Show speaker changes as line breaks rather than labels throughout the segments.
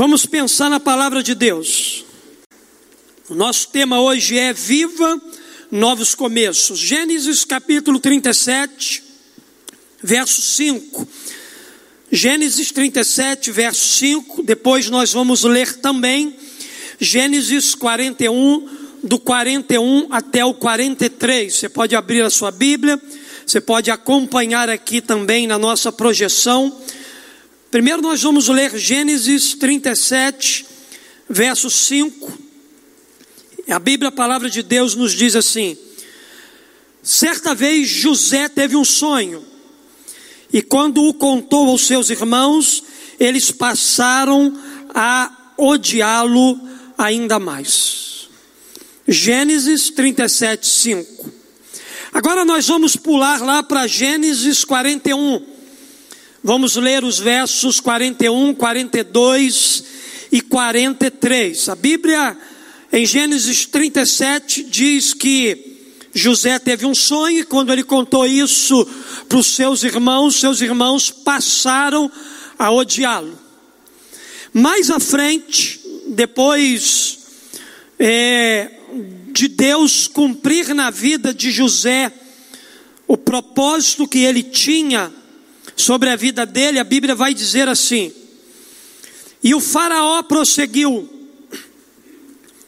Vamos pensar na palavra de Deus. O nosso tema hoje é Viva Novos Começos. Gênesis capítulo 37, verso 5. Gênesis 37, verso 5. Depois nós vamos ler também Gênesis 41, do 41 até o 43. Você pode abrir a sua Bíblia, você pode acompanhar aqui também na nossa projeção. Primeiro nós vamos ler Gênesis 37, verso 5. A Bíblia, a palavra de Deus, nos diz assim: Certa vez José teve um sonho, e quando o contou aos seus irmãos, eles passaram a odiá-lo ainda mais. Gênesis 37, 5. Agora nós vamos pular lá para Gênesis 41. Vamos ler os versos 41, 42 e 43. A Bíblia, em Gênesis 37, diz que José teve um sonho e quando ele contou isso para os seus irmãos, seus irmãos passaram a odiá-lo. Mais à frente, depois é, de Deus cumprir na vida de José o propósito que ele tinha sobre a vida dele, a Bíblia vai dizer assim: E o Faraó prosseguiu: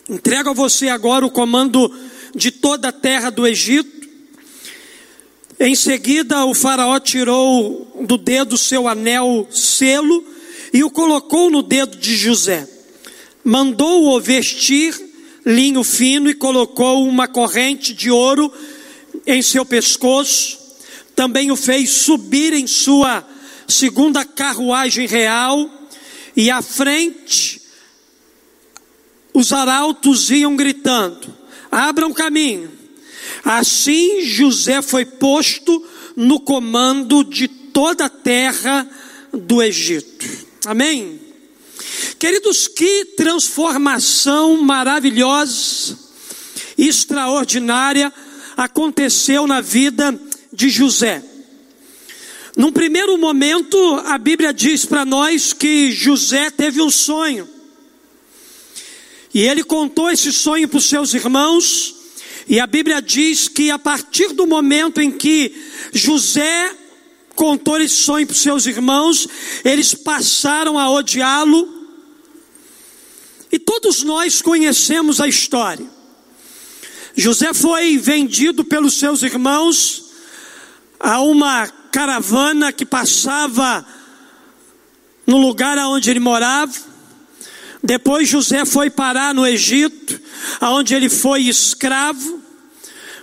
Entrego a você agora o comando de toda a terra do Egito. Em seguida, o Faraó tirou do dedo seu anel selo e o colocou no dedo de José. Mandou-o vestir linho fino e colocou uma corrente de ouro em seu pescoço também o fez subir em sua segunda carruagem real, e à frente os arautos iam gritando: abram caminho. Assim José foi posto no comando de toda a terra do Egito. Amém? Queridos, que transformação maravilhosa, extraordinária aconteceu na vida de José. Num primeiro momento, a Bíblia diz para nós que José teve um sonho. E ele contou esse sonho para os seus irmãos, e a Bíblia diz que a partir do momento em que José contou esse sonho para os seus irmãos, eles passaram a odiá-lo. E todos nós conhecemos a história. José foi vendido pelos seus irmãos a uma caravana que passava no lugar onde ele morava. Depois José foi parar no Egito, aonde ele foi escravo.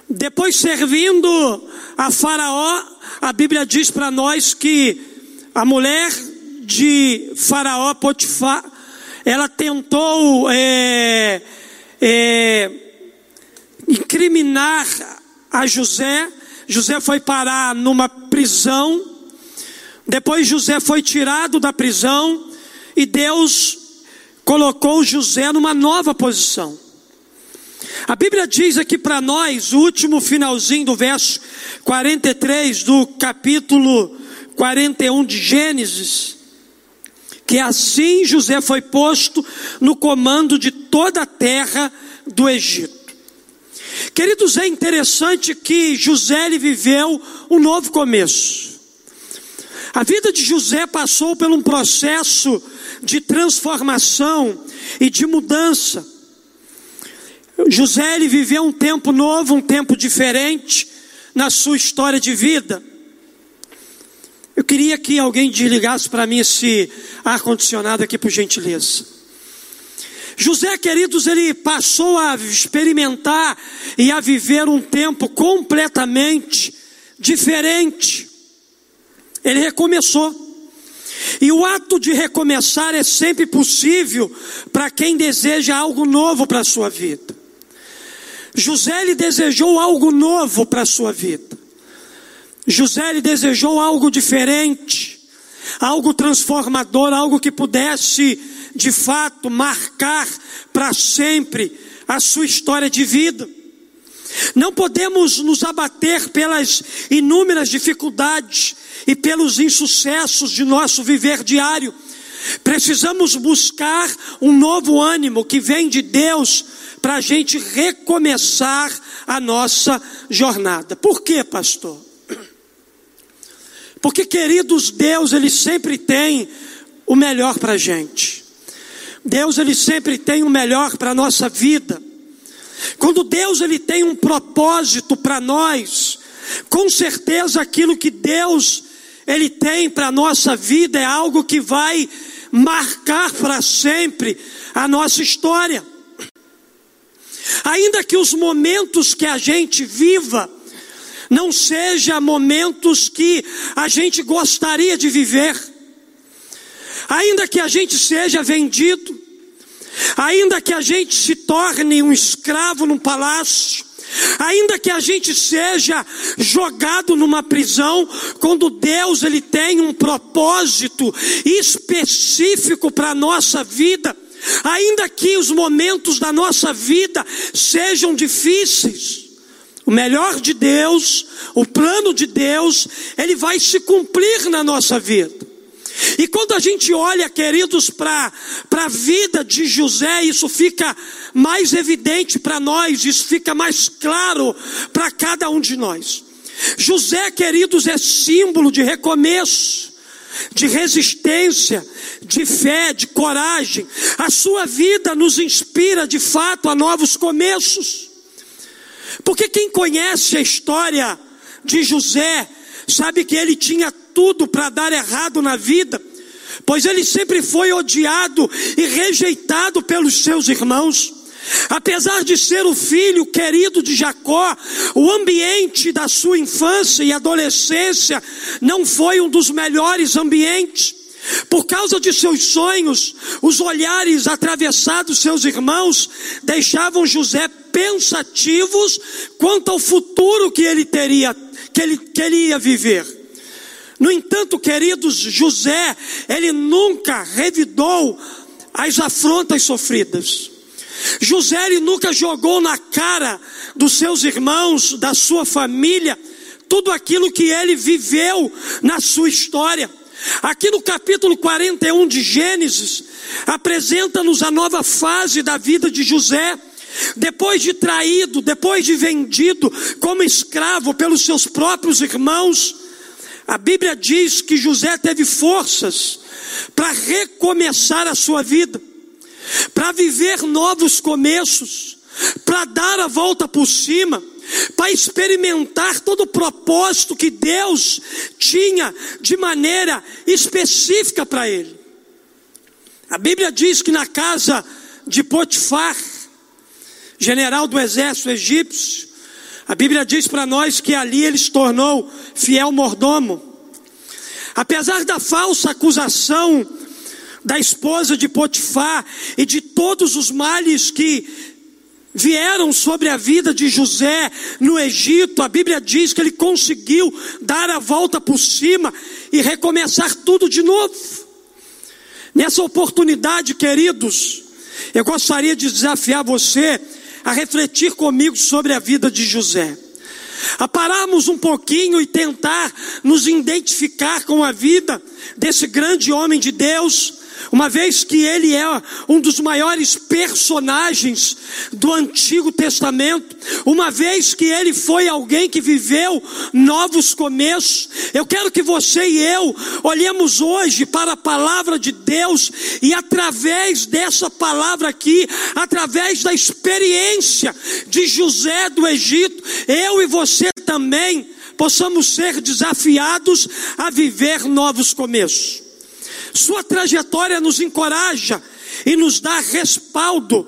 Depois servindo a Faraó, a Bíblia diz para nós que a mulher de Faraó Potifar, ela tentou é, é, incriminar a José José foi parar numa prisão, depois José foi tirado da prisão e Deus colocou José numa nova posição. A Bíblia diz aqui para nós, o último finalzinho do verso 43 do capítulo 41 de Gênesis, que assim José foi posto no comando de toda a terra do Egito. Queridos, é interessante que José viveu um novo começo. A vida de José passou por um processo de transformação e de mudança. José viveu um tempo novo, um tempo diferente na sua história de vida. Eu queria que alguém desligasse para mim esse ar condicionado aqui por gentileza. José, queridos, ele passou a experimentar e a viver um tempo completamente diferente. Ele recomeçou. E o ato de recomeçar é sempre possível para quem deseja algo novo para a sua vida. José ele desejou algo novo para a sua vida. José ele desejou algo diferente, algo transformador, algo que pudesse de fato marcar para sempre a sua história de vida. Não podemos nos abater pelas inúmeras dificuldades e pelos insucessos de nosso viver diário, Precisamos buscar um novo ânimo que vem de Deus para a gente recomeçar a nossa jornada. Por quê, pastor? Porque, queridos, Deus, Ele sempre tem o melhor para a gente. Deus, Ele sempre tem o melhor para a nossa vida. Quando Deus, Ele tem um propósito para nós, com certeza aquilo que Deus, Ele tem para a nossa vida é algo que vai marcar para sempre a nossa história. Ainda que os momentos que a gente viva não sejam momentos que a gente gostaria de viver, ainda que a gente seja vendido, ainda que a gente se torne um escravo num palácio, ainda que a gente seja jogado numa prisão, quando Deus ele tem um propósito específico para a nossa vida, ainda que os momentos da nossa vida sejam difíceis, o melhor de Deus, o plano de Deus, ele vai se cumprir na nossa vida. E quando a gente olha, queridos, para a vida de José, isso fica mais evidente para nós, isso fica mais claro para cada um de nós. José, queridos, é símbolo de recomeço, de resistência, de fé, de coragem. A sua vida nos inspira de fato a novos começos. Porque quem conhece a história de José, sabe que ele tinha tudo para dar errado na vida, pois ele sempre foi odiado e rejeitado pelos seus irmãos. Apesar de ser o filho querido de Jacó, o ambiente da sua infância e adolescência não foi um dos melhores ambientes. Por causa de seus sonhos, os olhares atravessados seus irmãos deixavam José pensativos quanto ao futuro que ele teria, que ele, que ele ia viver. No entanto, queridos, José, ele nunca revidou as afrontas sofridas. José ele nunca jogou na cara dos seus irmãos, da sua família, tudo aquilo que ele viveu na sua história. Aqui no capítulo 41 de Gênesis, apresenta-nos a nova fase da vida de José. Depois de traído, depois de vendido como escravo pelos seus próprios irmãos, a Bíblia diz que José teve forças para recomeçar a sua vida, para viver novos começos, para dar a volta por cima, para experimentar todo o propósito que Deus tinha de maneira específica para ele. A Bíblia diz que na casa de Potifar, general do exército egípcio, a Bíblia diz para nós que ali ele se tornou fiel mordomo. Apesar da falsa acusação da esposa de Potifar e de todos os males que vieram sobre a vida de José no Egito, a Bíblia diz que ele conseguiu dar a volta por cima e recomeçar tudo de novo. Nessa oportunidade, queridos, eu gostaria de desafiar você a refletir comigo sobre a vida de José. A pararmos um pouquinho e tentar nos identificar com a vida desse grande homem de Deus, uma vez que ele é um dos maiores personagens do Antigo Testamento, uma vez que ele foi alguém que viveu novos começos, eu quero que você e eu olhemos hoje para a palavra de Deus e através dessa palavra aqui, através da experiência de José do Egito, eu e você também possamos ser desafiados a viver novos começos. Sua trajetória nos encoraja e nos dá respaldo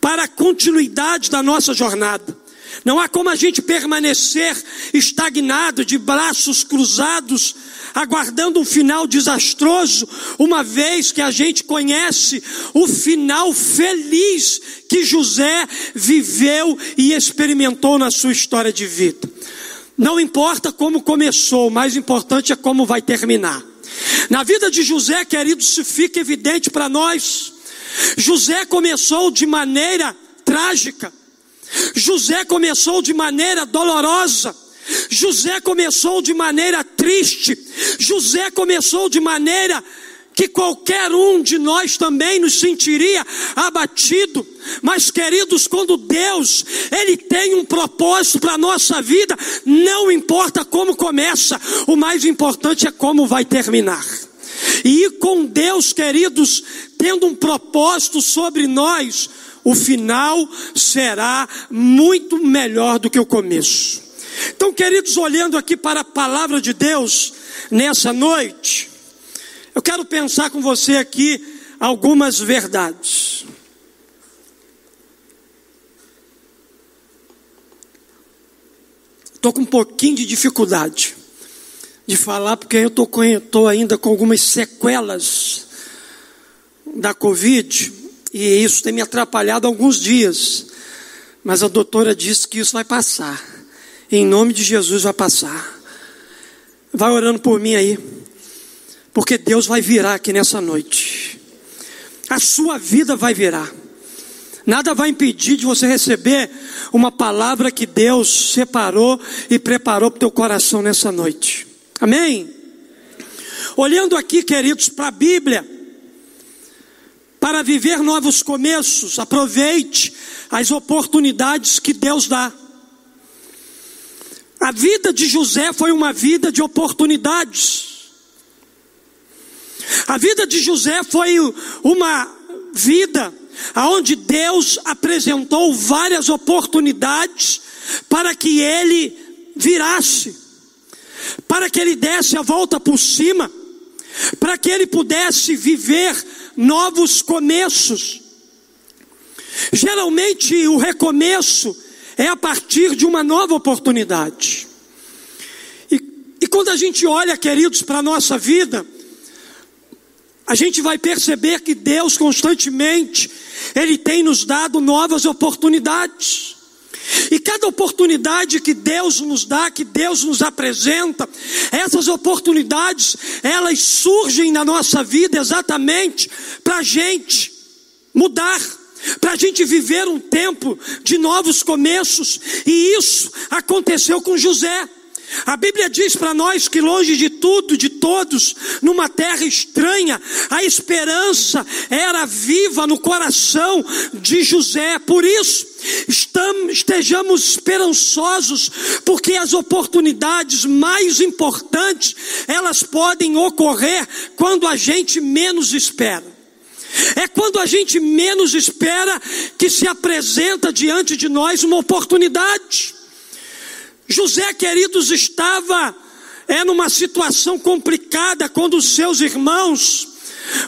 para a continuidade da nossa jornada. Não há como a gente permanecer estagnado, de braços cruzados, aguardando um final desastroso, uma vez que a gente conhece o final feliz que José viveu e experimentou na sua história de vida. Não importa como começou, o mais importante é como vai terminar. Na vida de José, querido, isso fica evidente para nós. José começou de maneira trágica. José começou de maneira dolorosa. José começou de maneira triste. José começou de maneira que qualquer um de nós também nos sentiria abatido. Mas, queridos, quando Deus, Ele tem um propósito para a nossa vida, não importa como começa, o mais importante é como vai terminar. E com Deus, queridos, tendo um propósito sobre nós, o final será muito melhor do que o começo. Então, queridos, olhando aqui para a palavra de Deus nessa noite, eu quero pensar com você aqui algumas verdades. Estou com um pouquinho de dificuldade de falar, porque eu estou ainda com algumas sequelas da Covid, e isso tem me atrapalhado alguns dias. Mas a doutora disse que isso vai passar. Em nome de Jesus vai passar. Vai orando por mim aí. Porque Deus vai virar aqui nessa noite. A sua vida vai virar. Nada vai impedir de você receber uma palavra que Deus separou e preparou para o teu coração nessa noite. Amém? Olhando aqui, queridos, para a Bíblia, para viver novos começos, aproveite as oportunidades que Deus dá. A vida de José foi uma vida de oportunidades. A vida de José foi uma vida onde Deus apresentou várias oportunidades para que ele virasse, para que ele desse a volta por cima, para que ele pudesse viver novos começos. Geralmente o recomeço é a partir de uma nova oportunidade. E, e quando a gente olha, queridos, para a nossa vida, a gente vai perceber que Deus constantemente, Ele tem nos dado novas oportunidades. E cada oportunidade que Deus nos dá, que Deus nos apresenta, essas oportunidades, elas surgem na nossa vida exatamente para a gente mudar, para a gente viver um tempo de novos começos, e isso aconteceu com José. A Bíblia diz para nós que longe de tudo, de todos, numa terra estranha, a esperança era viva no coração de José. Por isso, estejamos esperançosos, porque as oportunidades mais importantes, elas podem ocorrer quando a gente menos espera. É quando a gente menos espera que se apresenta diante de nós uma oportunidade. José, queridos, estava é numa situação complicada quando os seus irmãos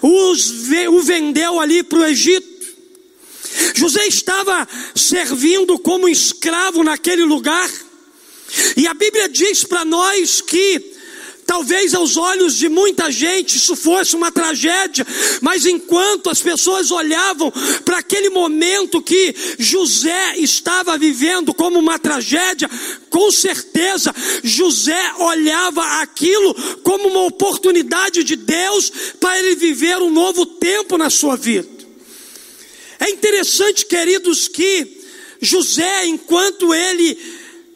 os, o vendeu ali para o Egito. José estava servindo como escravo naquele lugar. E a Bíblia diz para nós que Talvez aos olhos de muita gente isso fosse uma tragédia, mas enquanto as pessoas olhavam para aquele momento que José estava vivendo como uma tragédia, com certeza José olhava aquilo como uma oportunidade de Deus para ele viver um novo tempo na sua vida. É interessante, queridos, que José, enquanto ele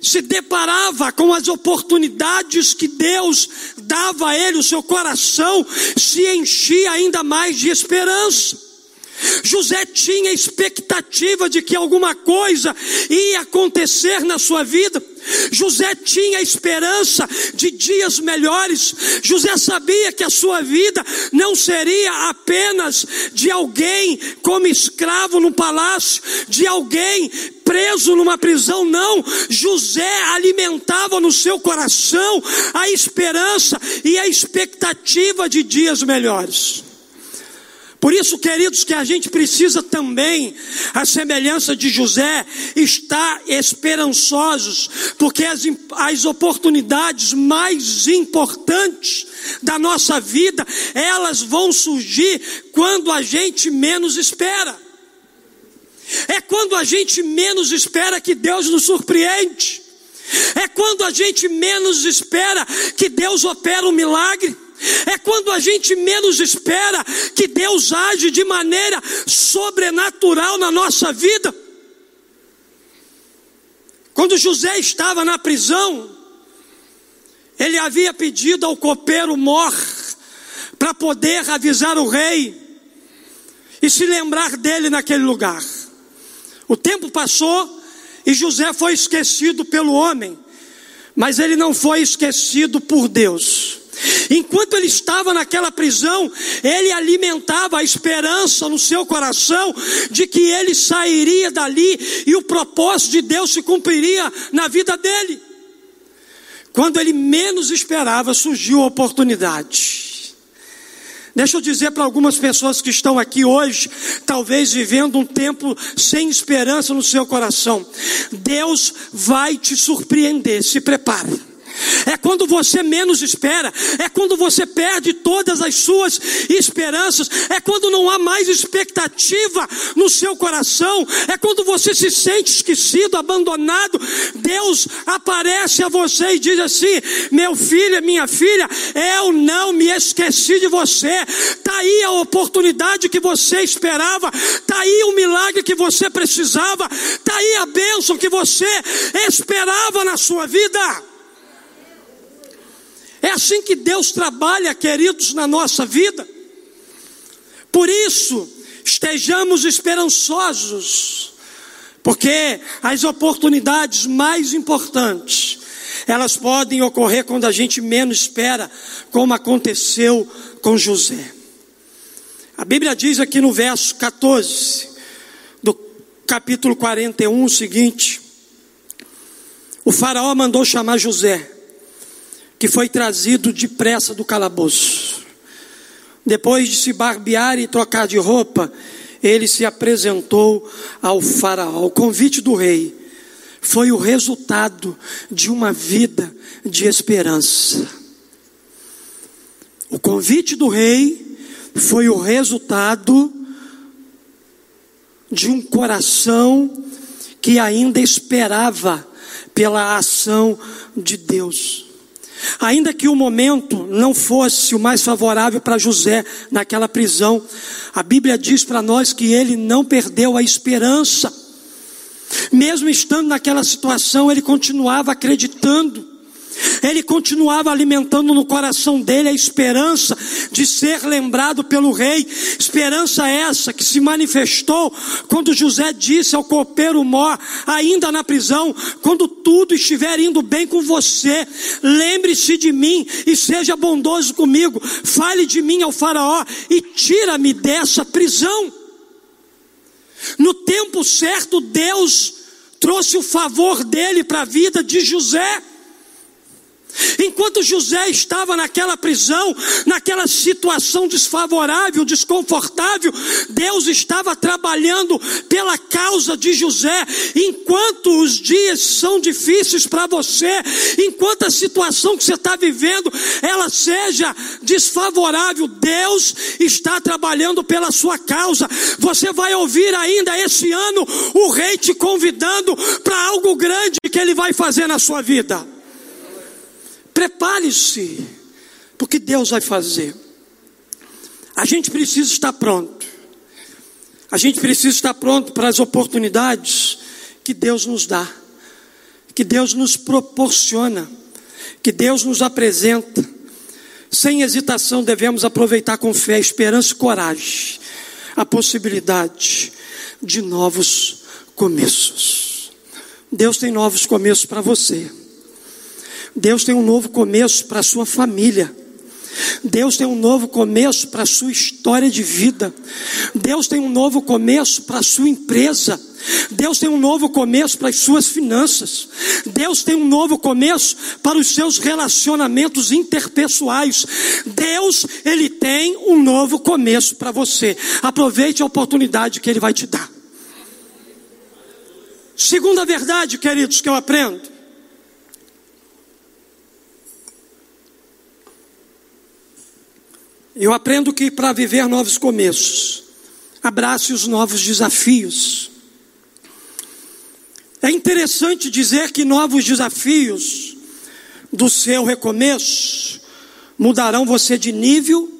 se deparava com as oportunidades que Deus dava a ele, o seu coração se enchia ainda mais de esperança. José tinha expectativa de que alguma coisa ia acontecer na sua vida. José tinha esperança de dias melhores. José sabia que a sua vida não seria apenas de alguém como escravo no palácio, de alguém preso numa prisão, não. José alimentava no seu coração a esperança e a expectativa de dias melhores. Por isso, queridos, que a gente precisa também, a semelhança de José, estar esperançosos, porque as, as oportunidades mais importantes da nossa vida, elas vão surgir quando a gente menos espera. É quando a gente menos espera que Deus nos surpreende. É quando a gente menos espera que Deus opera um milagre. É quando a gente menos espera que Deus age de maneira sobrenatural na nossa vida. Quando José estava na prisão, ele havia pedido ao copeiro Mor para poder avisar o rei e se lembrar dele naquele lugar. O tempo passou e José foi esquecido pelo homem, mas ele não foi esquecido por Deus. Enquanto ele estava naquela prisão, ele alimentava a esperança no seu coração de que ele sairia dali e o propósito de Deus se cumpriria na vida dele. Quando ele menos esperava, surgiu a oportunidade. Deixa eu dizer para algumas pessoas que estão aqui hoje, talvez vivendo um tempo sem esperança no seu coração. Deus vai te surpreender, se prepare. É quando você menos espera, é quando você perde todas as suas esperanças, é quando não há mais expectativa no seu coração, é quando você se sente esquecido, abandonado. Deus aparece a você e diz assim: Meu filho, minha filha, eu não me esqueci de você. Está aí a oportunidade que você esperava, está aí o milagre que você precisava, está aí a bênção que você esperava na sua vida. É assim que Deus trabalha, queridos, na nossa vida. Por isso, estejamos esperançosos, porque as oportunidades mais importantes, elas podem ocorrer quando a gente menos espera, como aconteceu com José. A Bíblia diz aqui no verso 14 do capítulo 41 o seguinte: O faraó mandou chamar José que foi trazido depressa do calabouço. Depois de se barbear e trocar de roupa, ele se apresentou ao Faraó. O convite do rei foi o resultado de uma vida de esperança. O convite do rei foi o resultado de um coração que ainda esperava pela ação de Deus. Ainda que o momento não fosse o mais favorável para José naquela prisão, a Bíblia diz para nós que ele não perdeu a esperança. Mesmo estando naquela situação, ele continuava acreditando ele continuava alimentando no coração dele a esperança de ser lembrado pelo rei, esperança essa que se manifestou quando José disse ao copeiro Mó, ainda na prisão: quando tudo estiver indo bem com você, lembre-se de mim e seja bondoso comigo, fale de mim ao Faraó e tira-me dessa prisão. No tempo certo, Deus trouxe o favor dele para a vida de José. Enquanto José estava naquela prisão, naquela situação desfavorável, desconfortável, Deus estava trabalhando pela causa de José. Enquanto os dias são difíceis para você, enquanto a situação que você está vivendo, ela seja desfavorável, Deus está trabalhando pela sua causa. Você vai ouvir ainda esse ano o rei te convidando para algo grande que ele vai fazer na sua vida. Prepare-se, porque Deus vai fazer. A gente precisa estar pronto. A gente precisa estar pronto para as oportunidades que Deus nos dá, que Deus nos proporciona, que Deus nos apresenta. Sem hesitação, devemos aproveitar com fé, esperança e coragem a possibilidade de novos começos. Deus tem novos começos para você. Deus tem um novo começo para a sua família. Deus tem um novo começo para a sua história de vida. Deus tem um novo começo para a sua empresa. Deus tem um novo começo para as suas finanças. Deus tem um novo começo para os seus relacionamentos interpessoais. Deus, ele tem um novo começo para você. Aproveite a oportunidade que ele vai te dar. Segunda verdade, queridos, que eu aprendo Eu aprendo que para viver novos começos, abrace os novos desafios. É interessante dizer que novos desafios do seu recomeço mudarão você de nível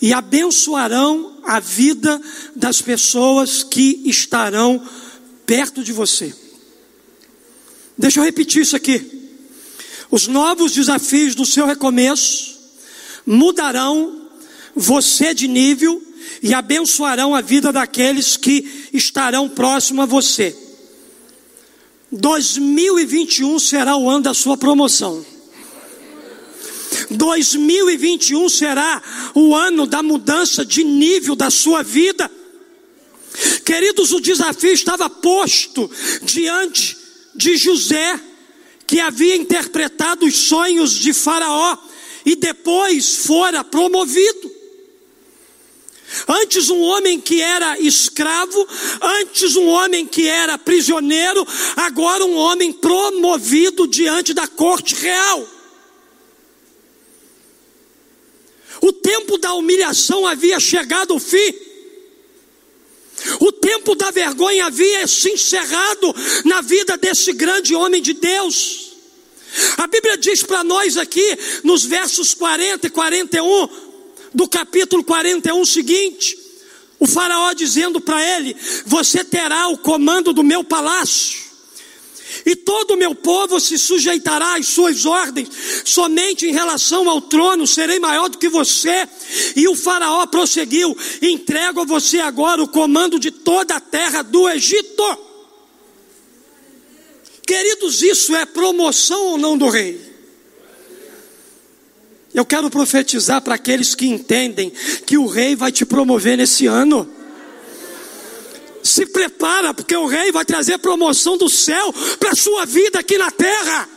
e abençoarão a vida das pessoas que estarão perto de você. Deixa eu repetir isso aqui. Os novos desafios do seu recomeço mudarão você de nível e abençoarão a vida daqueles que estarão próximo a você. 2021 será o ano da sua promoção. 2021 será o ano da mudança de nível da sua vida. Queridos, o desafio estava posto diante de José, que havia interpretado os sonhos de Faraó e depois fora promovido. Antes um homem que era escravo, antes um homem que era prisioneiro, agora um homem promovido diante da corte real. O tempo da humilhação havia chegado ao fim. O tempo da vergonha havia se encerrado na vida desse grande homem de Deus. A Bíblia diz para nós aqui, nos versos 40 e 41, do capítulo 41 seguinte, o Faraó dizendo para ele: Você terá o comando do meu palácio, e todo o meu povo se sujeitará às suas ordens, somente em relação ao trono serei maior do que você. E o Faraó prosseguiu: Entrego a você agora o comando de toda a terra do Egito. Queridos, isso é promoção ou não do rei? Eu quero profetizar para aqueles que entendem que o rei vai te promover nesse ano. Se prepara, porque o rei vai trazer promoção do céu para a sua vida aqui na terra.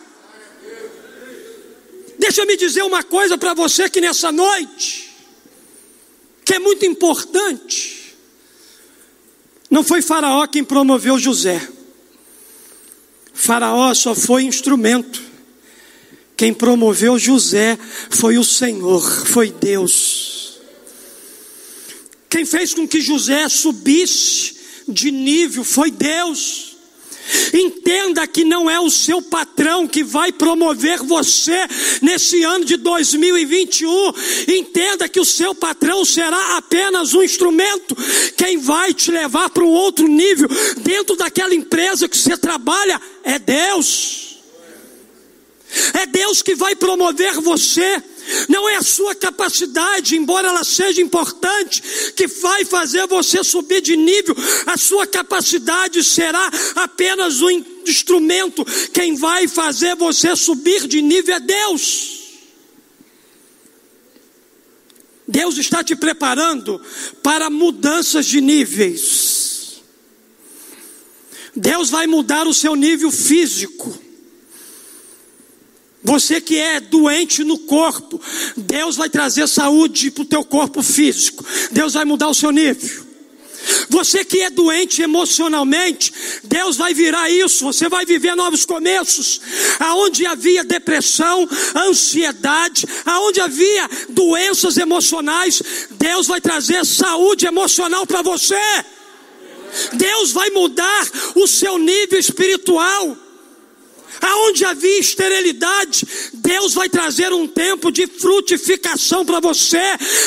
Deixa me dizer uma coisa para você aqui nessa noite, que é muito importante. Não foi Faraó quem promoveu José. Faraó só foi instrumento. Quem promoveu José foi o Senhor, foi Deus. Quem fez com que José subisse de nível foi Deus. Entenda que não é o seu patrão que vai promover você nesse ano de 2021. Entenda que o seu patrão será apenas um instrumento. Quem vai te levar para um outro nível dentro daquela empresa que você trabalha é Deus. É Deus que vai promover você. Não é a sua capacidade, embora ela seja importante, que vai fazer você subir de nível. A sua capacidade será apenas um instrumento. Quem vai fazer você subir de nível é Deus. Deus está te preparando para mudanças de níveis. Deus vai mudar o seu nível físico. Você que é doente no corpo, Deus vai trazer saúde para o teu corpo físico. Deus vai mudar o seu nível. Você que é doente emocionalmente, Deus vai virar isso. Você vai viver novos começos. Aonde havia depressão, ansiedade, aonde havia doenças emocionais, Deus vai trazer saúde emocional para você. Deus vai mudar o seu nível espiritual. Aonde havia esterilidade, Deus vai trazer um tempo de frutificação para você.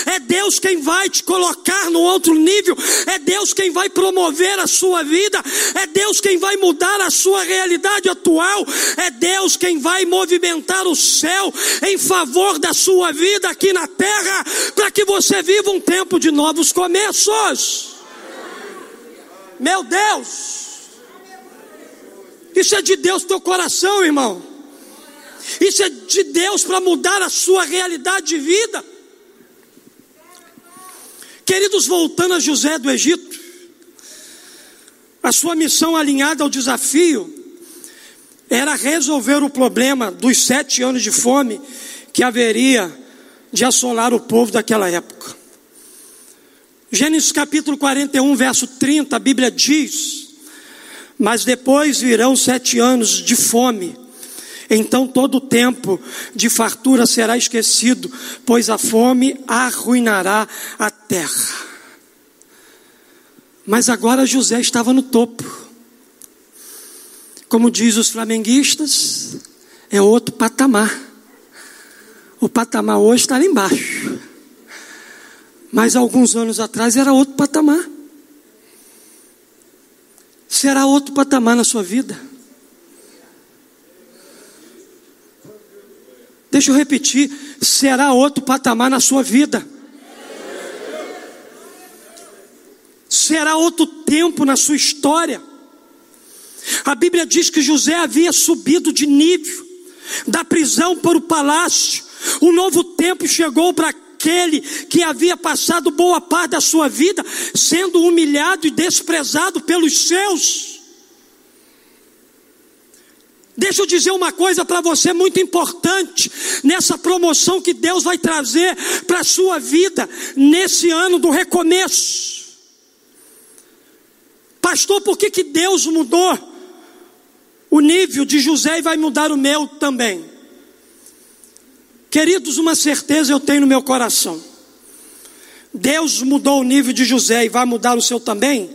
É Deus quem vai te colocar no outro nível. É Deus quem vai promover a sua vida. É Deus quem vai mudar a sua realidade atual. É Deus quem vai movimentar o céu em favor da sua vida aqui na terra, para que você viva um tempo de novos começos. Meu Deus! Isso é de Deus teu coração, irmão. Isso é de Deus para mudar a sua realidade de vida. Queridos, voltando a José do Egito, a sua missão alinhada ao desafio era resolver o problema dos sete anos de fome que haveria de assolar o povo daquela época. Gênesis capítulo 41, verso 30, a Bíblia diz: mas depois virão sete anos de fome. Então todo o tempo de fartura será esquecido, pois a fome arruinará a terra. Mas agora José estava no topo. Como diz os flamenguistas, é outro patamar. O patamar hoje está lá embaixo. Mas alguns anos atrás era outro patamar será outro patamar na sua vida. Deixa eu repetir: será outro patamar na sua vida. Será outro tempo na sua história. A Bíblia diz que José havia subido de nível, da prisão para o palácio. Um novo tempo chegou para aquele que havia passado boa parte da sua vida sendo humilhado e desprezado pelos seus. Deixa eu dizer uma coisa para você muito importante nessa promoção que Deus vai trazer para a sua vida nesse ano do recomeço. Pastor, por que, que Deus mudou o nível de José e vai mudar o meu também? Queridos, uma certeza eu tenho no meu coração. Deus mudou o nível de José e vai mudar o seu também,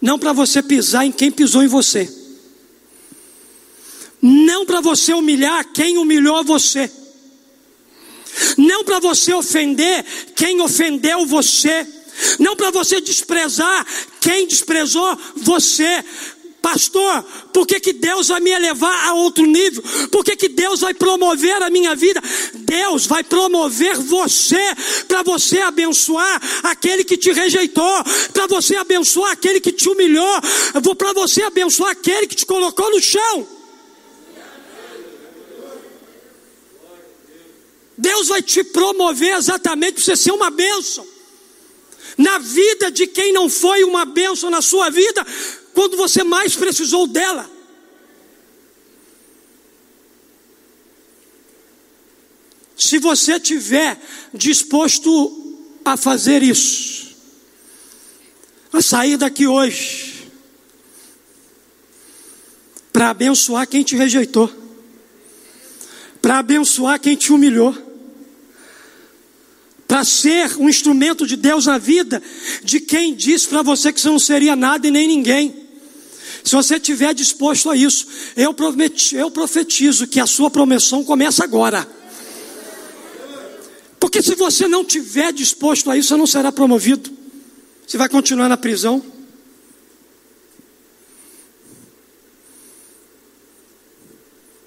não para você pisar em quem pisou em você não para você humilhar quem humilhou você, não para você ofender quem ofendeu você, não para você desprezar quem desprezou você. Pastor, por que, que Deus vai me elevar a outro nível? Por que, que Deus vai promover a minha vida? Deus vai promover você para você abençoar aquele que te rejeitou, para você abençoar aquele que te humilhou, para você abençoar aquele que te colocou no chão. Deus vai te promover exatamente para você ser uma bênção. Na vida de quem não foi uma bênção na sua vida, quando você mais precisou dela. Se você tiver disposto a fazer isso, a sair daqui hoje, para abençoar quem te rejeitou, para abençoar quem te humilhou, para ser um instrumento de Deus na vida de quem disse para você que você não seria nada e nem ninguém. Se você estiver disposto a isso, eu, prometi, eu profetizo que a sua promoção começa agora. Porque se você não estiver disposto a isso, você não será promovido. Você vai continuar na prisão.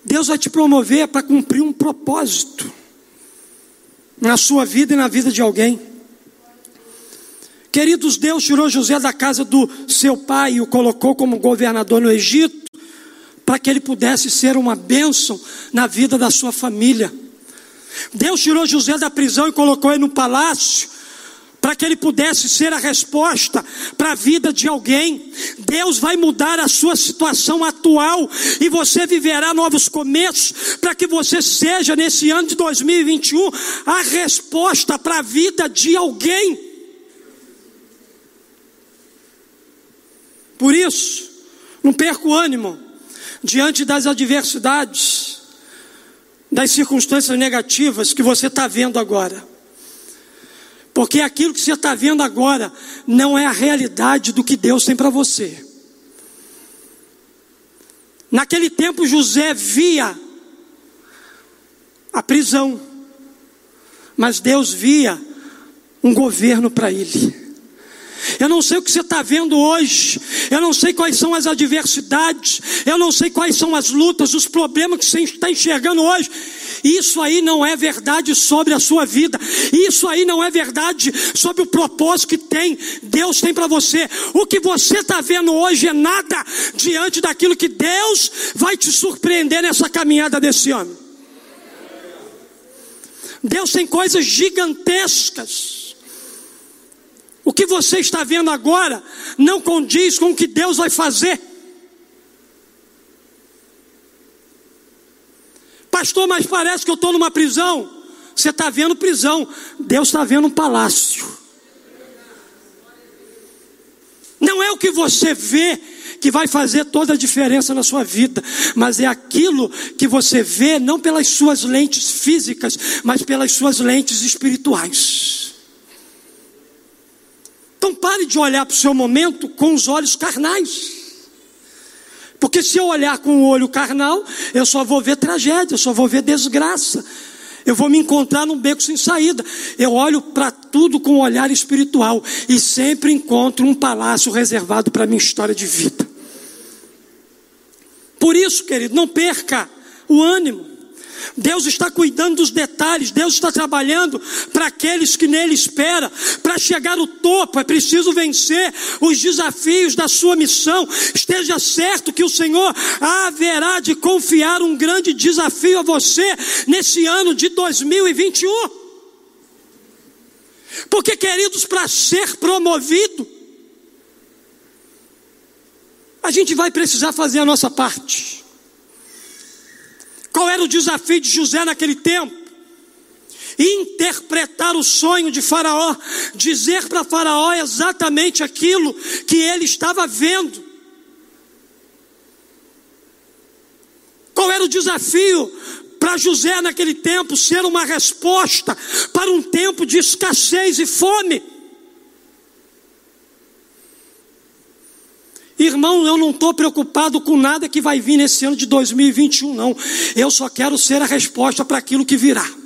Deus vai te promover para cumprir um propósito na sua vida e na vida de alguém. Queridos, Deus tirou José da casa do seu pai e o colocou como governador no Egito, para que ele pudesse ser uma bênção na vida da sua família. Deus tirou José da prisão e colocou ele no palácio, para que ele pudesse ser a resposta para a vida de alguém. Deus vai mudar a sua situação atual e você viverá novos começos, para que você seja, nesse ano de 2021, a resposta para a vida de alguém. Por isso, não perca o ânimo diante das adversidades, das circunstâncias negativas que você está vendo agora. Porque aquilo que você está vendo agora não é a realidade do que Deus tem para você. Naquele tempo, José via a prisão, mas Deus via um governo para ele. Eu não sei o que você está vendo hoje, eu não sei quais são as adversidades, eu não sei quais são as lutas, os problemas que você está enxergando hoje. Isso aí não é verdade sobre a sua vida, isso aí não é verdade sobre o propósito que tem, Deus tem para você. O que você está vendo hoje é nada diante daquilo que Deus vai te surpreender nessa caminhada desse ano. Deus tem coisas gigantescas o que você está vendo agora não condiz com o que Deus vai fazer. Pastor, mas parece que eu estou numa prisão. Você está vendo prisão, Deus está vendo um palácio. Não é o que você vê que vai fazer toda a diferença na sua vida, mas é aquilo que você vê não pelas suas lentes físicas, mas pelas suas lentes espirituais. Então pare de olhar para o seu momento com os olhos carnais. Porque se eu olhar com o olho carnal, eu só vou ver tragédia, eu só vou ver desgraça. Eu vou me encontrar num beco sem saída. Eu olho para tudo com um olhar espiritual e sempre encontro um palácio reservado para minha história de vida. Por isso, querido, não perca o ânimo. Deus está cuidando dos detalhes, Deus está trabalhando para aqueles que nele esperam. Para chegar ao topo é preciso vencer os desafios da sua missão. Esteja certo que o Senhor haverá de confiar um grande desafio a você nesse ano de 2021. Porque, queridos, para ser promovido, a gente vai precisar fazer a nossa parte. Qual era o desafio de José naquele tempo? Interpretar o sonho de Faraó, dizer para Faraó exatamente aquilo que ele estava vendo. Qual era o desafio para José naquele tempo? Ser uma resposta para um tempo de escassez e fome. Irmão, eu não estou preocupado com nada que vai vir nesse ano de 2021, não. Eu só quero ser a resposta para aquilo que virá.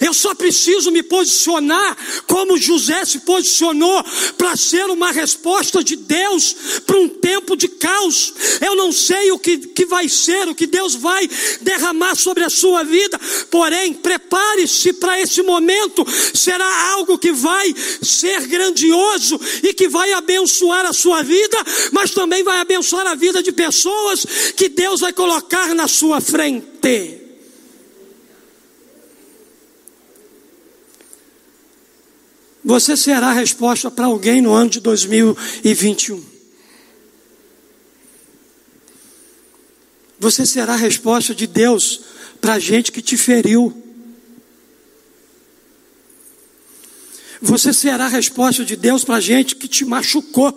Eu só preciso me posicionar como José se posicionou para ser uma resposta de Deus para um tempo de caos. Eu não sei o que, que vai ser, o que Deus vai derramar sobre a sua vida, porém, prepare-se para esse momento. Será algo que vai ser grandioso e que vai abençoar a sua vida, mas também vai abençoar a vida de pessoas que Deus vai colocar na sua frente. Você será a resposta para alguém no ano de 2021. Você será a resposta de Deus para a gente que te feriu. Você será a resposta de Deus para a gente que te machucou.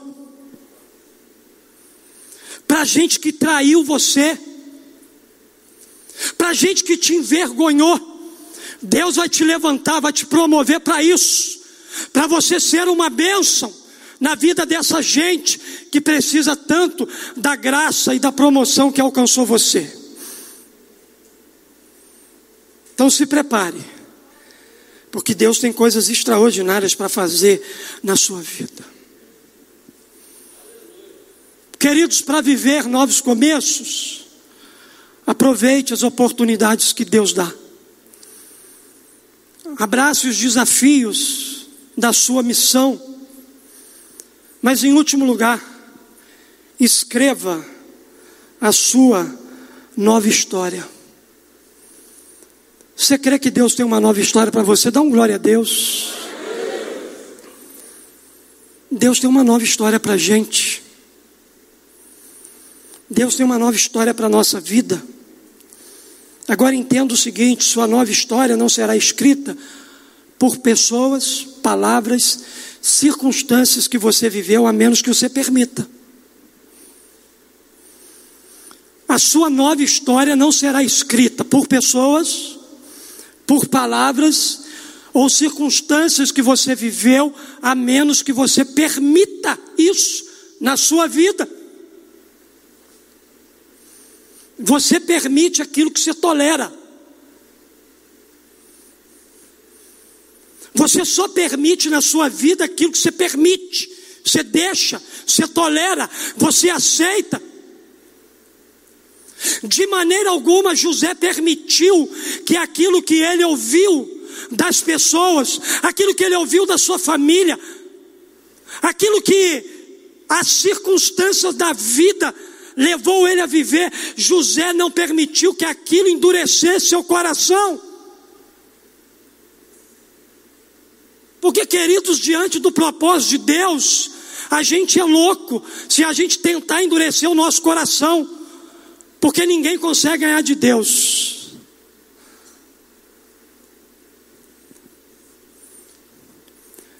Para a gente que traiu você. Para a gente que te envergonhou. Deus vai te levantar, vai te promover para isso para você ser uma bênção na vida dessa gente que precisa tanto da graça e da promoção que alcançou você. Então se prepare, porque Deus tem coisas extraordinárias para fazer na sua vida. Queridos, para viver novos começos, aproveite as oportunidades que Deus dá. Abrace os desafios da sua missão. Mas em último lugar, escreva a sua nova história. Você crê que Deus tem uma nova história para você? Dá um glória a Deus. Deus tem uma nova história para a gente. Deus tem uma nova história para a nossa vida. Agora entenda o seguinte: sua nova história não será escrita por pessoas, palavras, circunstâncias que você viveu, a menos que você permita. A sua nova história não será escrita por pessoas, por palavras ou circunstâncias que você viveu, a menos que você permita isso na sua vida. Você permite aquilo que você tolera. Você só permite na sua vida aquilo que você permite, você deixa, você tolera, você aceita. De maneira alguma José permitiu que aquilo que ele ouviu das pessoas, aquilo que ele ouviu da sua família, aquilo que as circunstâncias da vida levou ele a viver, José não permitiu que aquilo endurecesse seu coração. Porque, queridos, diante do propósito de Deus, a gente é louco se a gente tentar endurecer o nosso coração, porque ninguém consegue ganhar de Deus.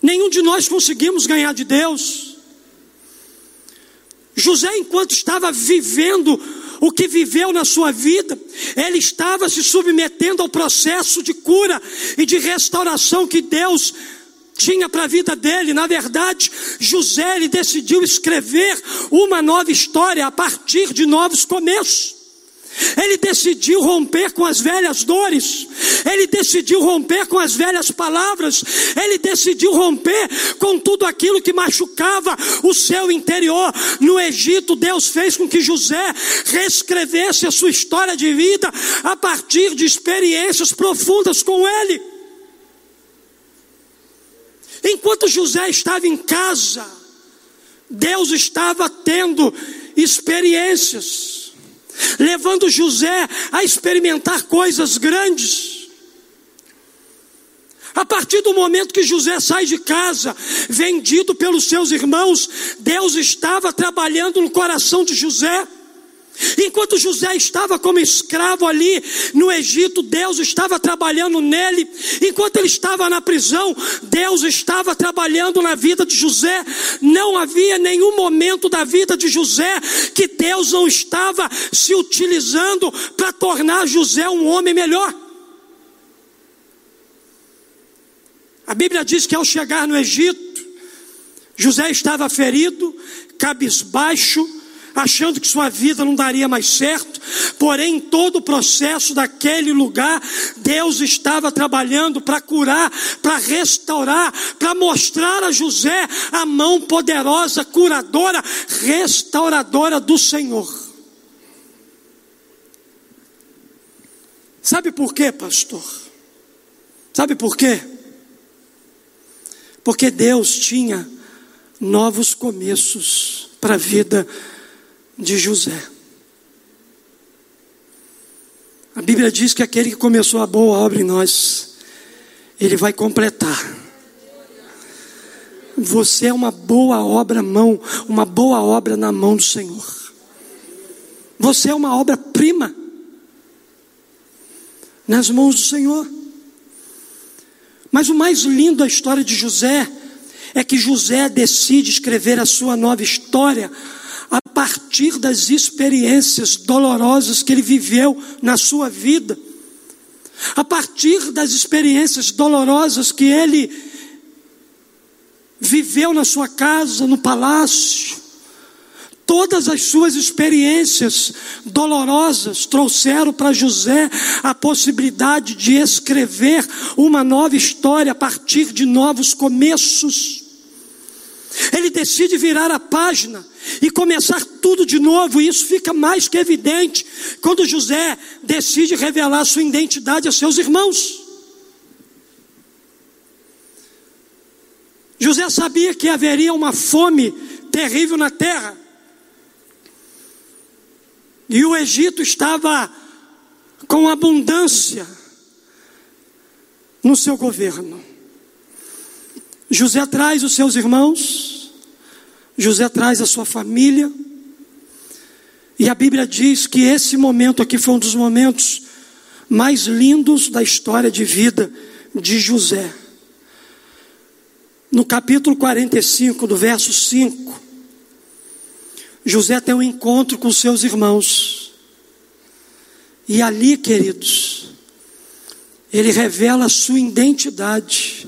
Nenhum de nós conseguimos ganhar de Deus. José, enquanto estava vivendo o que viveu na sua vida, ele estava se submetendo ao processo de cura e de restauração que Deus tinha para a vida dele. Na verdade, José ele decidiu escrever uma nova história a partir de novos começos. Ele decidiu romper com as velhas dores, ele decidiu romper com as velhas palavras, ele decidiu romper com tudo aquilo que machucava o seu interior. No Egito, Deus fez com que José reescrevesse a sua história de vida a partir de experiências profundas com ele. Enquanto José estava em casa, Deus estava tendo experiências levando José a experimentar coisas grandes. A partir do momento que José sai de casa, vendido pelos seus irmãos, Deus estava trabalhando no coração de José. Enquanto José estava como escravo ali no Egito, Deus estava trabalhando nele. Enquanto ele estava na prisão, Deus estava trabalhando na vida de José. Não havia nenhum momento da vida de José que Deus não estava se utilizando para tornar José um homem melhor. A Bíblia diz que ao chegar no Egito, José estava ferido, cabisbaixo, achando que sua vida não daria mais certo, porém, em todo o processo daquele lugar, Deus estava trabalhando para curar, para restaurar, para mostrar a José a mão poderosa, curadora, restauradora do Senhor. Sabe por quê, pastor? Sabe por quê? Porque Deus tinha novos começos para a vida de José. A Bíblia diz que aquele que começou a boa obra em nós, ele vai completar. Você é uma boa obra mão, uma boa obra na mão do Senhor. Você é uma obra-prima nas mãos do Senhor. Mas o mais lindo da história de José é que José decide escrever a sua nova história partir das experiências dolorosas que ele viveu na sua vida, a partir das experiências dolorosas que ele viveu na sua casa, no palácio. Todas as suas experiências dolorosas trouxeram para José a possibilidade de escrever uma nova história a partir de novos começos. Ele decide virar a página e começar tudo de novo, e isso fica mais que evidente quando José decide revelar sua identidade a seus irmãos. José sabia que haveria uma fome terrível na terra, e o Egito estava com abundância no seu governo. José traz os seus irmãos, José traz a sua família, e a Bíblia diz que esse momento aqui foi um dos momentos mais lindos da história de vida de José. No capítulo 45, do verso 5, José tem um encontro com seus irmãos. E ali, queridos, ele revela a sua identidade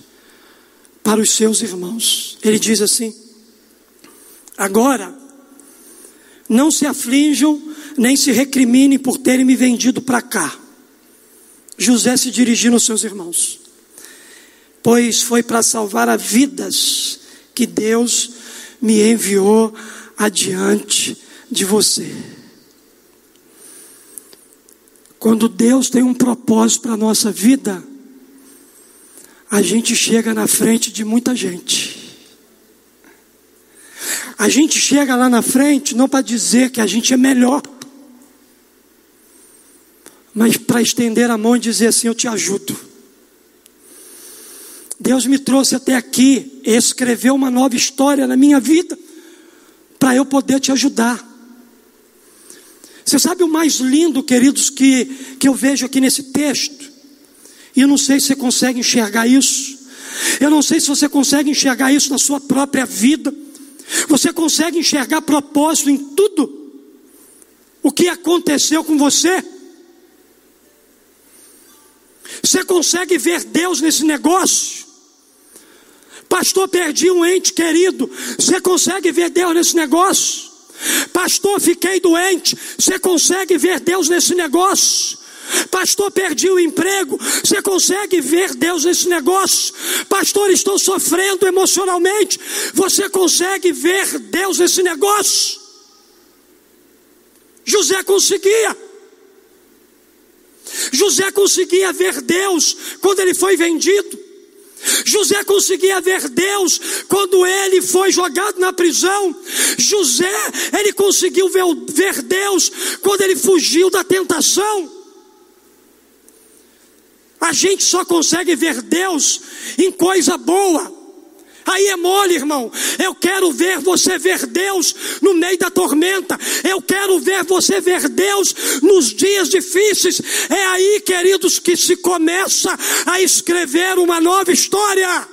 para os seus irmãos. Ele diz assim: Agora, não se aflijam, nem se recriminem por terem me vendido para cá. José se dirigindo aos seus irmãos, pois foi para salvar a vidas que Deus me enviou adiante de você. Quando Deus tem um propósito para a nossa vida, a gente chega na frente de muita gente. A gente chega lá na frente não para dizer que a gente é melhor, mas para estender a mão e dizer assim: Eu te ajudo. Deus me trouxe até aqui, escreveu uma nova história na minha vida, para eu poder te ajudar. Você sabe o mais lindo, queridos, que, que eu vejo aqui nesse texto? E eu não sei se você consegue enxergar isso. Eu não sei se você consegue enxergar isso na sua própria vida. Você consegue enxergar propósito em tudo o que aconteceu com você? Você consegue ver Deus nesse negócio? Pastor, perdi um ente querido. Você consegue ver Deus nesse negócio? Pastor, fiquei doente. Você consegue ver Deus nesse negócio? Pastor, perdi o emprego. Você consegue ver Deus nesse negócio? Pastor, estou sofrendo emocionalmente. Você consegue ver Deus nesse negócio? José conseguia. José conseguia ver Deus quando ele foi vendido. José conseguia ver Deus quando ele foi jogado na prisão. José, ele conseguiu ver, Deus quando ele fugiu da tentação. A gente só consegue ver Deus em coisa boa. Aí é mole, irmão. Eu quero ver você ver Deus no meio da tormenta. Eu quero ver você ver Deus nos dias difíceis. É aí, queridos, que se começa a escrever uma nova história.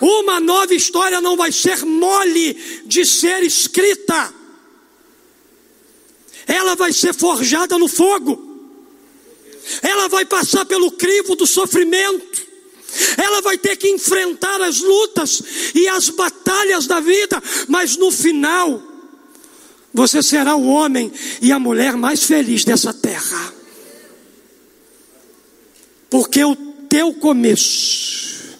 Uma nova história não vai ser mole de ser escrita. Ela vai ser forjada no fogo. Ela vai passar pelo crivo do sofrimento ela vai ter que enfrentar as lutas e as batalhas da vida, mas no final, você será o homem e a mulher mais feliz dessa terra. Porque o teu começo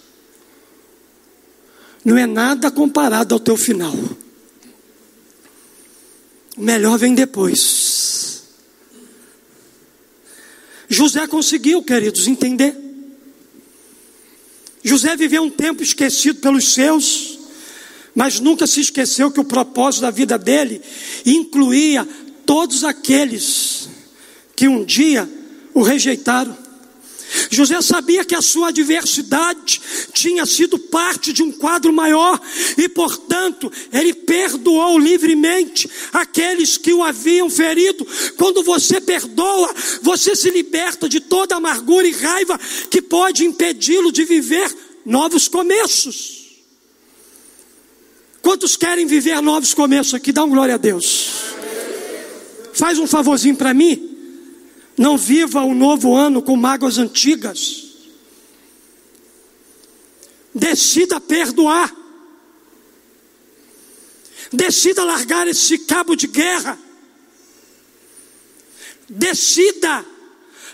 não é nada comparado ao teu final. O melhor vem depois. José conseguiu, queridos, entender. José viveu um tempo esquecido pelos seus, mas nunca se esqueceu que o propósito da vida dele incluía todos aqueles que um dia o rejeitaram. José sabia que a sua adversidade tinha sido parte de um quadro maior e, portanto, ele perdoou livremente aqueles que o haviam ferido. Quando você perdoa, você se liberta de toda amargura e raiva que pode impedi-lo de viver novos começos. Quantos querem viver novos começos aqui? Dá um glória a Deus. Faz um favorzinho para mim. Não viva o novo ano com mágoas antigas. Decida perdoar. Decida largar esse cabo de guerra. Decida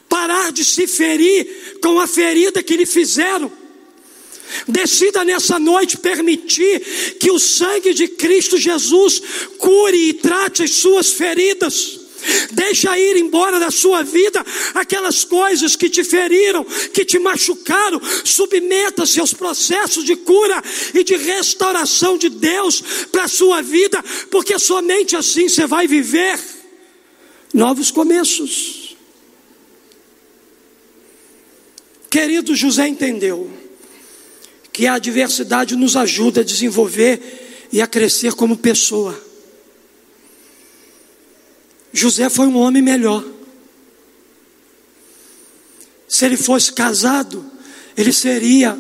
parar de se ferir com a ferida que lhe fizeram. Decida nessa noite permitir que o sangue de Cristo Jesus cure e trate as suas feridas. Deixa ir embora da sua vida aquelas coisas que te feriram, que te machucaram. Submeta-se aos processos de cura e de restauração de Deus para a sua vida, porque somente assim você vai viver novos começos. Querido José entendeu que a adversidade nos ajuda a desenvolver e a crescer como pessoa. José foi um homem melhor. Se ele fosse casado, ele seria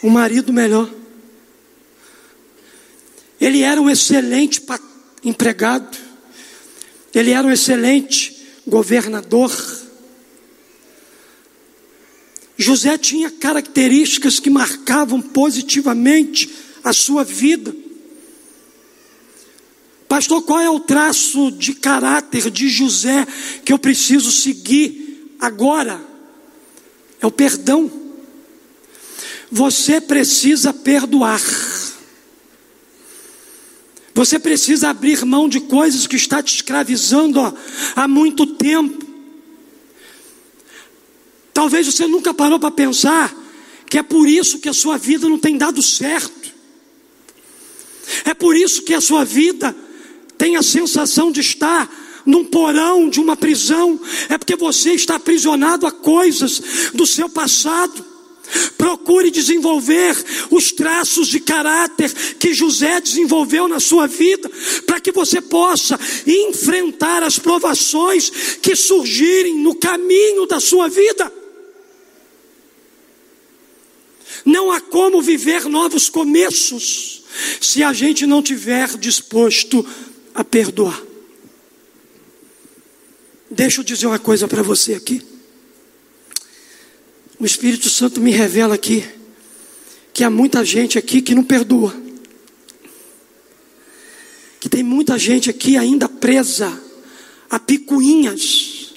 um marido melhor. Ele era um excelente empregado. Ele era um excelente governador. José tinha características que marcavam positivamente a sua vida. Pastor, qual é o traço de caráter de José que eu preciso seguir agora? É o perdão. Você precisa perdoar. Você precisa abrir mão de coisas que está te escravizando ó, há muito tempo. Talvez você nunca parou para pensar que é por isso que a sua vida não tem dado certo. É por isso que a sua vida tem a sensação de estar num porão de uma prisão, é porque você está aprisionado a coisas do seu passado. Procure desenvolver os traços de caráter que José desenvolveu na sua vida, para que você possa enfrentar as provações que surgirem no caminho da sua vida. Não há como viver novos começos se a gente não tiver disposto a perdoar. Deixa eu dizer uma coisa para você aqui. O Espírito Santo me revela aqui que há muita gente aqui que não perdoa. tem muita gente aqui ainda presa a picuinhas,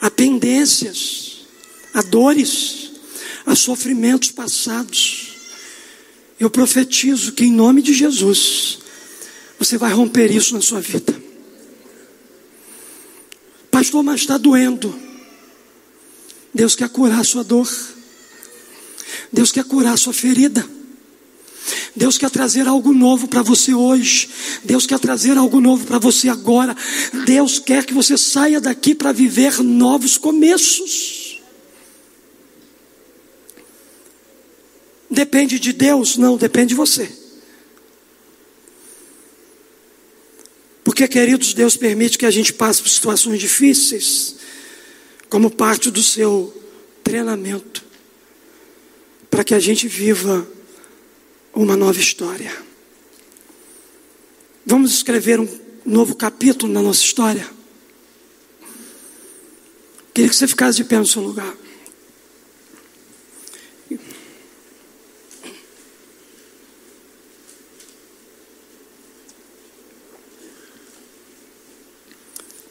a pendências, a dores, a sofrimentos passados. Eu profetizo que em nome de Jesus, você vai romper isso na sua vida. Pastor, mas está doendo. Deus quer curar a sua dor. Deus quer curar a sua ferida. Deus quer trazer algo novo para você hoje. Deus quer trazer algo novo para você agora. Deus quer que você saia daqui para viver novos começos. Depende de Deus? Não, depende de você. Porque, queridos, Deus permite que a gente passe por situações difíceis, como parte do seu treinamento, para que a gente viva uma nova história. Vamos escrever um novo capítulo na nossa história? Queria que você ficasse de pé no seu lugar.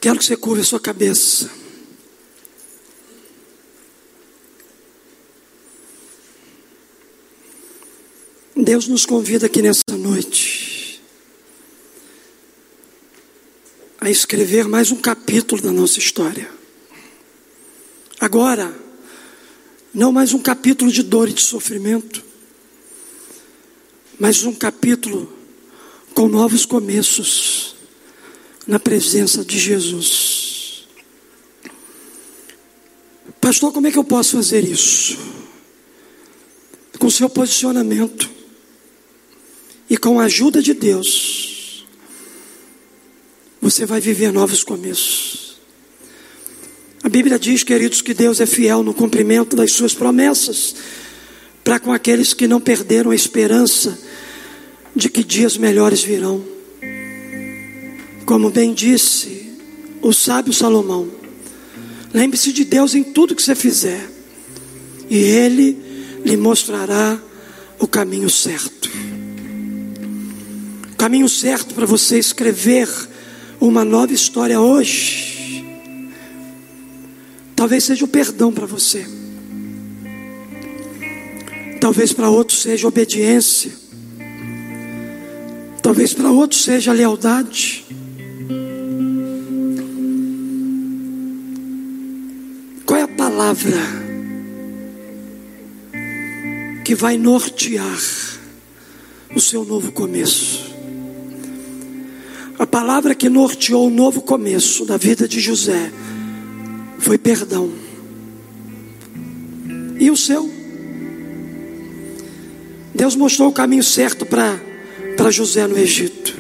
Quero que você curva a sua cabeça. Deus nos convida aqui nessa noite a escrever mais um capítulo da nossa história. Agora, não mais um capítulo de dor e de sofrimento, mas um capítulo com novos começos na presença de Jesus. Pastor, como é que eu posso fazer isso? Com seu posicionamento e com a ajuda de Deus, você vai viver novos começos. A Bíblia diz, queridos, que Deus é fiel no cumprimento das suas promessas, para com aqueles que não perderam a esperança de que dias melhores virão. Como bem disse o sábio Salomão, lembre-se de Deus em tudo que você fizer, e Ele lhe mostrará o caminho certo. Caminho certo para você escrever uma nova história hoje, talvez seja o perdão para você, talvez para outros seja obediência, talvez para outros seja lealdade. Que vai nortear o seu novo começo? A palavra que norteou o novo começo da vida de José foi perdão. E o seu? Deus mostrou o caminho certo para José no Egito.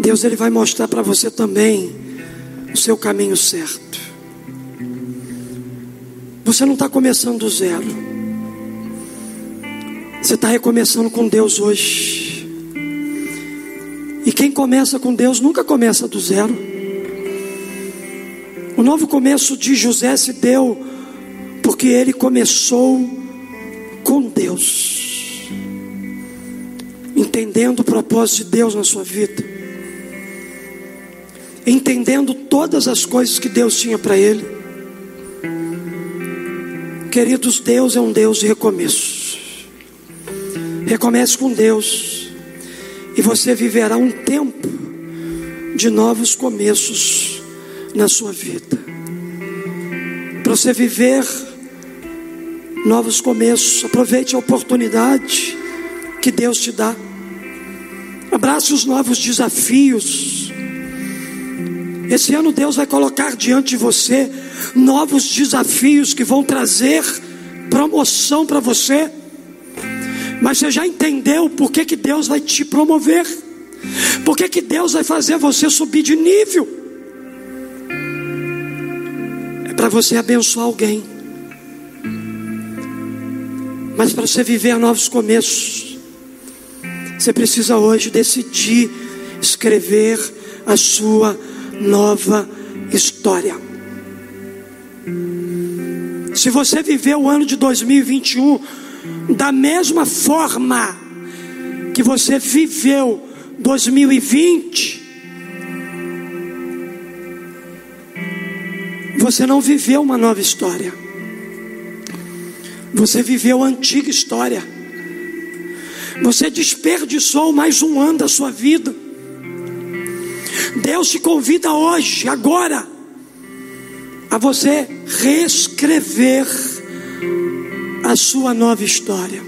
Deus ele vai mostrar para você também o seu caminho certo. Você não está começando do zero. Você está recomeçando com Deus hoje. E quem começa com Deus nunca começa do zero. O novo começo de José se deu porque ele começou com Deus, entendendo o propósito de Deus na sua vida, entendendo todas as coisas que Deus tinha para ele. Queridos, Deus é um Deus de recomeços. Recomece com Deus. E você viverá um tempo de novos começos na sua vida. Para você viver novos começos, aproveite a oportunidade que Deus te dá. Abrace os novos desafios. Esse ano Deus vai colocar diante de você novos desafios que vão trazer promoção para você mas você já entendeu por que, que Deus vai te promover? Por que, que Deus vai fazer você subir de nível? É para você abençoar alguém. Mas para você viver novos começos, você precisa hoje decidir escrever a sua nova história. Se você viver o ano de 2021 da mesma forma que você viveu 2020, você não viveu uma nova história. Você viveu a antiga história. Você desperdiçou mais um ano da sua vida. Deus te convida hoje, agora, a você reescrever a sua nova história.